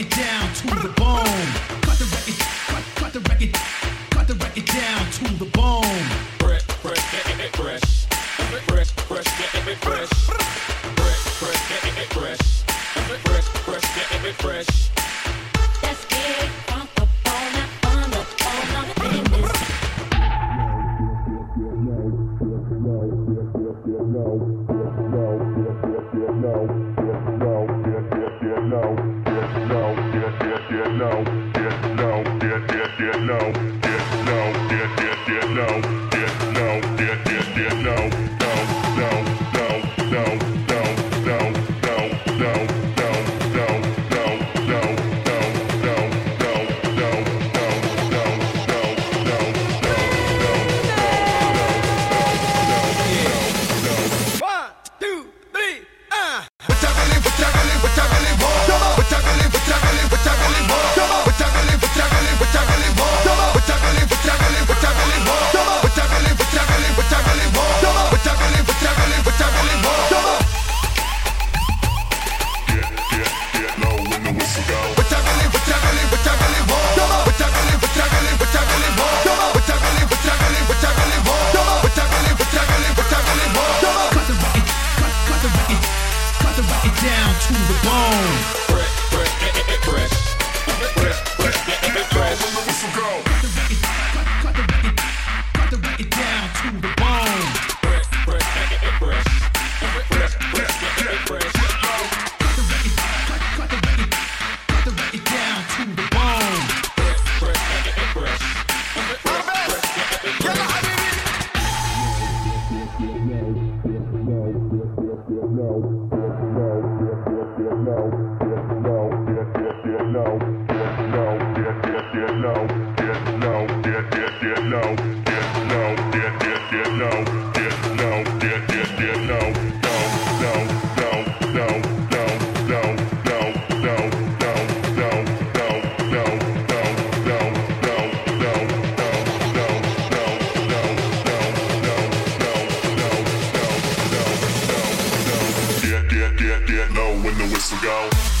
record down to the bone. Cut the record, cut, cut the record, cut the record down to the bone. Fresh, fresh, fresh, fresh, fresh, fresh, fresh, fresh, fresh, fresh, fresh. Two, down No, get, no, get, get, no, get low when the whistle go.